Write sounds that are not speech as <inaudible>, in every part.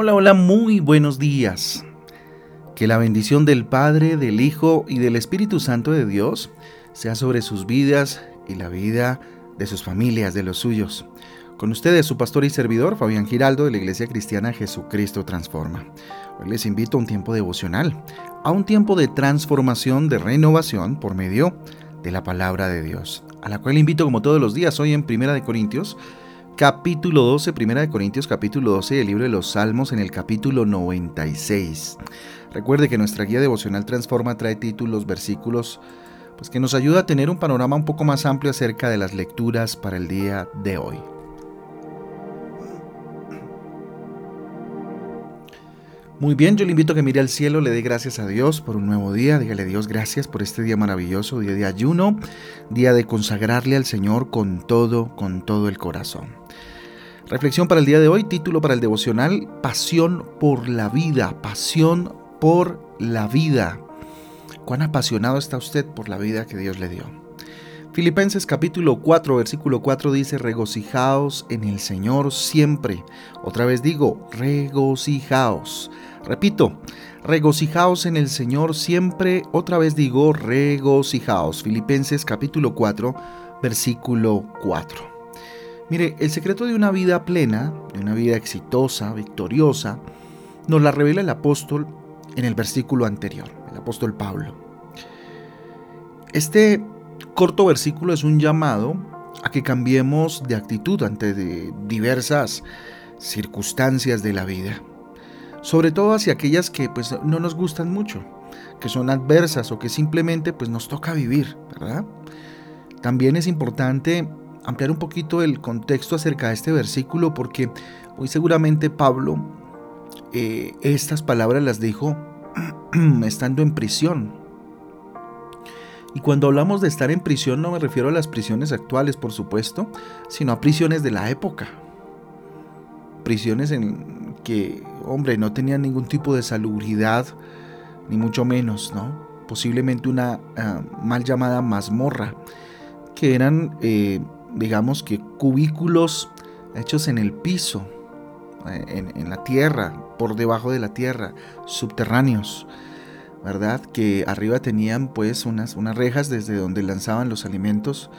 Hola, hola, muy buenos días. Que la bendición del Padre, del Hijo y del Espíritu Santo de Dios sea sobre sus vidas y la vida de sus familias, de los suyos. Con ustedes su pastor y servidor Fabián Giraldo de la Iglesia Cristiana Jesucristo Transforma. Hoy les invito a un tiempo devocional, a un tiempo de transformación, de renovación por medio de la palabra de Dios, a la cual invito como todos los días hoy en Primera de Corintios capítulo 12, Primera de Corintios capítulo 12 del libro de los Salmos en el capítulo 96. Recuerde que nuestra guía devocional Transforma trae títulos, versículos, pues que nos ayuda a tener un panorama un poco más amplio acerca de las lecturas para el día de hoy. Muy bien, yo le invito a que mire al cielo, le dé gracias a Dios por un nuevo día, dígale Dios gracias por este día maravilloso, día de ayuno, día de consagrarle al Señor con todo, con todo el corazón. Reflexión para el día de hoy, título para el devocional, Pasión por la vida, pasión por la vida. ¿Cuán apasionado está usted por la vida que Dios le dio? Filipenses capítulo 4, versículo 4 dice, regocijaos en el Señor siempre. Otra vez digo, regocijaos. Repito, regocijaos en el Señor siempre. Otra vez digo, regocijaos. Filipenses capítulo 4, versículo 4. Mire, el secreto de una vida plena, de una vida exitosa, victoriosa, nos la revela el apóstol en el versículo anterior, el apóstol Pablo. Este corto versículo es un llamado a que cambiemos de actitud ante diversas circunstancias de la vida sobre todo hacia aquellas que pues no nos gustan mucho, que son adversas o que simplemente pues nos toca vivir, ¿verdad? También es importante ampliar un poquito el contexto acerca de este versículo porque muy seguramente Pablo eh, estas palabras las dijo <clears throat> estando en prisión. Y cuando hablamos de estar en prisión no me refiero a las prisiones actuales, por supuesto, sino a prisiones de la época. Prisiones en que, hombre, no tenían ningún tipo de salubridad, ni mucho menos, ¿no? Posiblemente una ah, mal llamada mazmorra, que eran, eh, digamos que, cubículos hechos en el piso, eh, en, la tierra, por debajo de la tierra, subterráneos. ¿Verdad? Que arriba tenían pues unas, unas rejas desde donde lanzaban los alimentos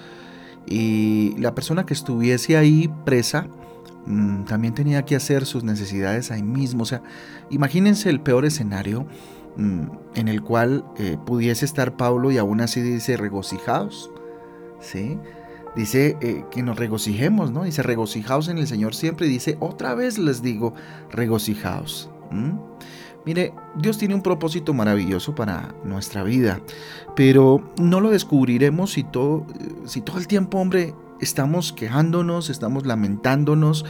y la persona que estuviese ahí presa Mm, también tenía que hacer sus necesidades ahí mismo. O sea, imagínense el peor escenario mm, en el cual eh, pudiese estar Pablo y aún así dice regocijados. ¿Sí? Dice eh, que nos regocijemos, ¿no? Dice regocijaos en el Señor siempre. Dice otra vez les digo regocijaos. Mire, Dios tiene un propósito maravilloso para nuestra vida, pero no lo descubriremos si todo, si todo el tiempo, hombre, estamos quejándonos, estamos lamentándonos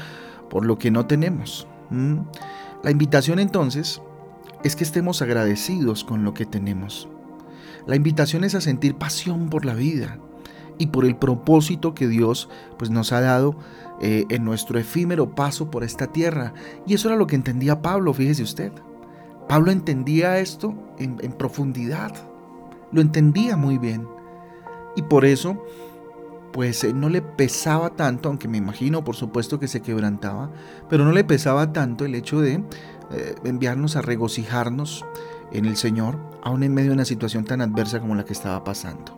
por lo que no tenemos. La invitación entonces es que estemos agradecidos con lo que tenemos. La invitación es a sentir pasión por la vida y por el propósito que Dios pues, nos ha dado eh, en nuestro efímero paso por esta tierra. Y eso era lo que entendía Pablo, fíjese usted. Pablo entendía esto en, profundidad, lo entendía muy bien. Y por eso pues eh, no le pesaba tanto, aunque me imagino por supuesto que se quebrantaba, pero no le pesaba tanto el hecho de eh, enviarnos a regocijarnos en el Señor, aún en medio de una situación tan adversa como la que estaba pasando.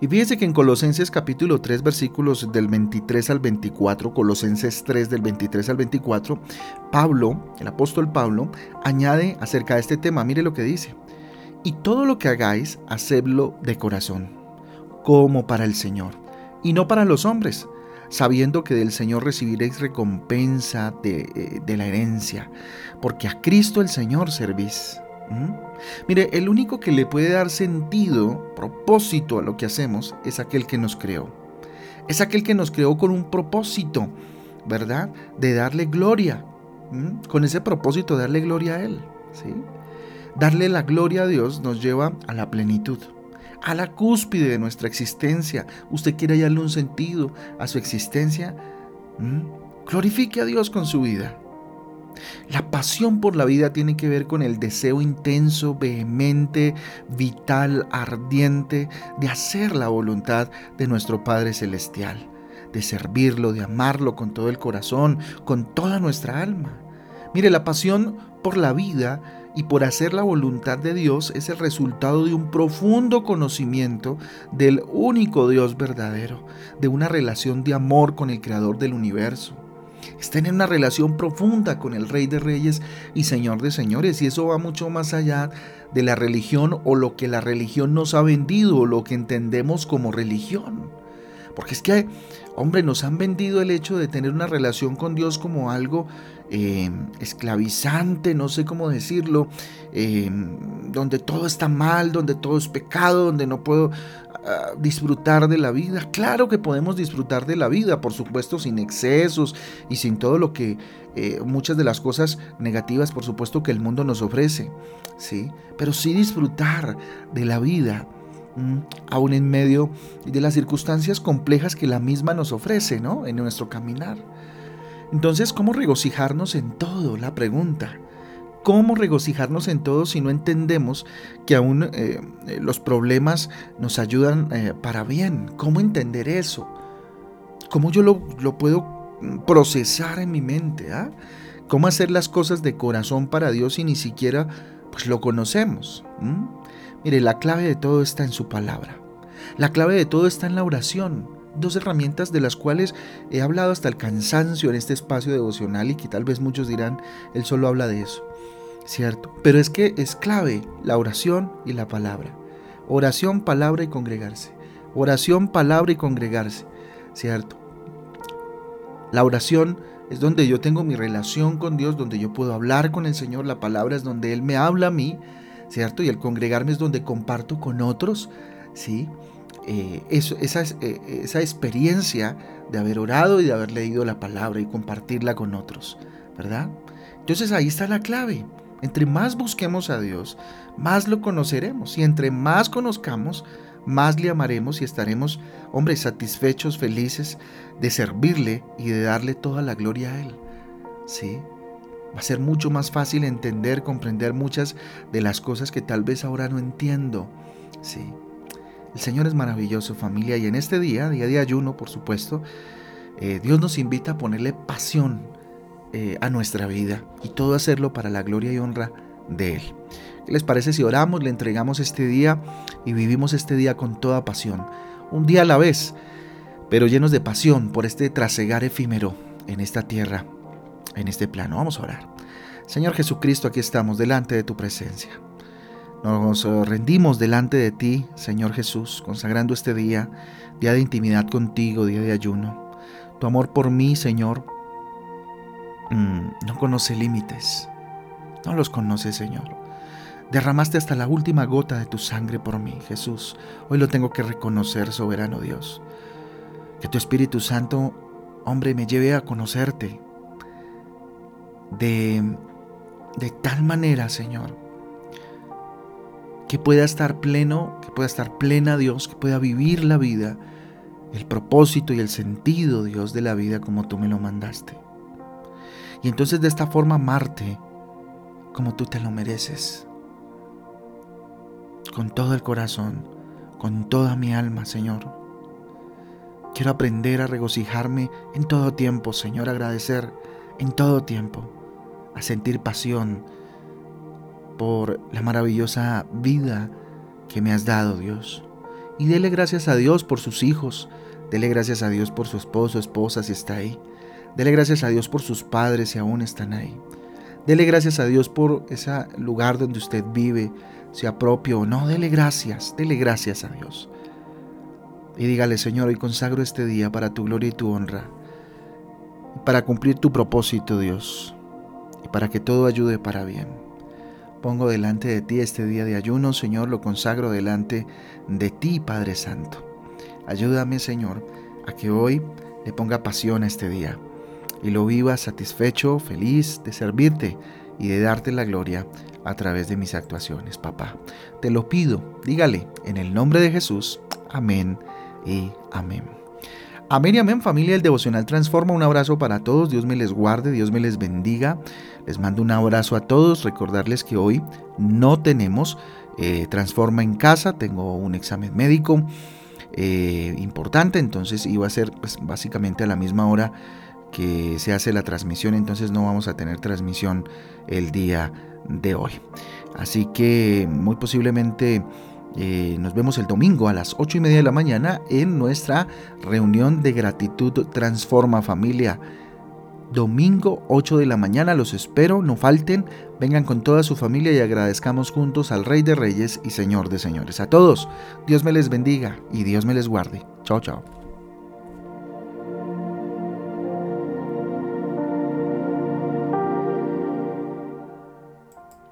Y fíjense que en Colosenses capítulo 3 versículos del 23 al 24, Colosenses 3 del 23 al 24, Pablo, el apóstol Pablo, añade acerca de este tema, mire lo que dice, y todo lo que hagáis, hacedlo de corazón, como para el Señor y no para los hombres, sabiendo que del Señor recibiréis recompensa de, eh, la herencia, porque a Cristo el Señor servís. Mire, el único que le puede dar sentido, propósito a lo que hacemos, es aquel que nos creó. Es aquel que nos creó con un propósito, ¿verdad? De darle gloria. Con ese propósito darle gloria a Él. ¿sí? Darle la gloria a Dios nos lleva a la plenitud a la cúspide de nuestra existencia, usted quiere hallarle un sentido a su existencia, glorifique a Dios con su vida. La pasión por la vida tiene que ver con el deseo intenso, vehemente, vital, ardiente de hacer la voluntad de nuestro Padre Celestial, de servirlo, de amarlo con todo el corazón, con toda nuestra alma. Mire, la pasión por la vida y por hacer la voluntad de Dios es el resultado de un profundo conocimiento del único Dios verdadero, de una relación de amor con el Creador del universo. Es tener una relación profunda con el Rey de Reyes y Señor de Señores. Y eso va mucho más allá de la religión o lo que la religión nos ha vendido o lo que entendemos como religión. Porque es que, hombre, nos han vendido el hecho de tener una relación con Dios como algo eh, esclavizante, no sé cómo decirlo, eh, donde todo está mal, donde todo es pecado, donde no puedo disfrutar de la vida. Claro que podemos disfrutar de la vida, por supuesto, sin excesos y sin todo lo que, eh, muchas de las cosas negativas, por supuesto, que el mundo nos ofrece, ¿sí? Pero sí disfrutar de la vida aún en medio de las circunstancias complejas que la misma nos ofrece, ¿no? En nuestro caminar. Entonces, ¿cómo regocijarnos en todo? La pregunta. ¿Cómo regocijarnos en todo si no entendemos que aún eh, los problemas nos ayudan eh, para bien? ¿Cómo entender eso? ¿Cómo yo lo, puedo procesar en mi mente? Ah? ¿Cómo hacer las cosas de corazón para Dios si ni siquiera pues, lo conocemos? Mire, la clave de todo está en su palabra. La clave de todo está en la oración. Dos herramientas de las cuales he hablado hasta el cansancio en este espacio devocional y que tal vez muchos dirán, él solo habla de eso. ¿Cierto? Pero es que es clave la oración y la palabra. Oración, palabra y congregarse. Oración, palabra y congregarse. ¿Cierto? La oración es donde yo tengo mi relación con Dios, donde yo puedo hablar con el Señor. La palabra es donde Él me habla a mí ¿cierto? Y el congregarme es donde comparto con otros, ¿sí? Eh, eso, esa, eh, esa experiencia de haber orado y de haber leído la palabra y compartirla con otros, ¿verdad? Entonces ahí está la clave. Entre más busquemos a Dios, más lo conoceremos. Y entre más conozcamos, más le amaremos y estaremos, hombre, satisfechos, felices de servirle y de darle toda la gloria a Él. ¿Sí? Va a ser mucho más fácil entender, comprender muchas de las cosas que tal vez ahora no entiendo. Sí. El Señor es maravilloso familia y en este día, día de ayuno, por supuesto, eh, Dios nos invita a ponerle pasión eh, a nuestra vida y todo hacerlo para la gloria y honra de Él. ¿Qué les parece si oramos, le entregamos este día y vivimos este día con toda pasión? Un día a la vez, pero llenos de pasión por este trasegar efímero en esta tierra en este plano. Vamos a orar. Señor Jesucristo, aquí estamos delante de tu presencia. Nos rendimos delante de ti, Señor Jesús, consagrando este día, día de intimidad contigo, día de ayuno. Tu amor por mí, Señor, mm, no conoce límites. No los conoce, Señor. Derramaste hasta la última gota de tu sangre por mí, Jesús. Hoy lo tengo que reconocer, soberano Dios. Que tu Espíritu Santo, hombre, me lleve a conocerte, de, de tal manera, Señor, que pueda estar pleno, que pueda estar plena Dios, que pueda vivir la vida, el propósito y el sentido, Dios, de la vida como tú me lo mandaste. Y entonces de esta forma amarte como tú te lo mereces. Con todo el corazón, con toda mi alma, Señor. Quiero aprender a regocijarme en todo tiempo, Señor, agradecer en todo tiempo a sentir pasión por la maravillosa vida que me has dado, Dios. Y dele gracias a Dios por sus hijos. Dele gracias a Dios por su esposo, esposa, si está ahí. Dele gracias a Dios por sus padres, si aún están ahí. Dele gracias a Dios por ese lugar donde usted vive, sea propio o no. Dele gracias, dele gracias a Dios. Y dígale, Señor, hoy consagro este día para tu gloria y tu honra. para cumplir tu propósito, Dios para que todo ayude para bien. Pongo delante de ti este día de ayuno, Señor, lo consagro delante de ti, Padre Santo. Ayúdame, Señor, a que hoy le ponga pasión a este día y lo viva satisfecho, feliz de servirte y de darte la gloria a través de mis actuaciones, papá. Te lo pido, dígale, en el nombre de Jesús. Amén y amén. Amén y amén familia, el devocional transforma. Un abrazo para todos, Dios me les guarde, Dios me les bendiga. Les mando un abrazo a todos, recordarles que hoy no tenemos eh, transforma en casa, tengo un examen médico eh, importante, entonces iba a ser pues, básicamente a la misma hora que se hace la transmisión, entonces no vamos a tener transmisión el día de hoy. Así que muy posiblemente eh, nos vemos el domingo a las 8 y media de la mañana en nuestra reunión de gratitud Transforma Familia. Domingo 8 de la mañana los espero, no falten, vengan con toda su familia y agradezcamos juntos al Rey de Reyes y Señor de Señores. A todos, Dios me les bendiga y Dios me les guarde. Chao, chao.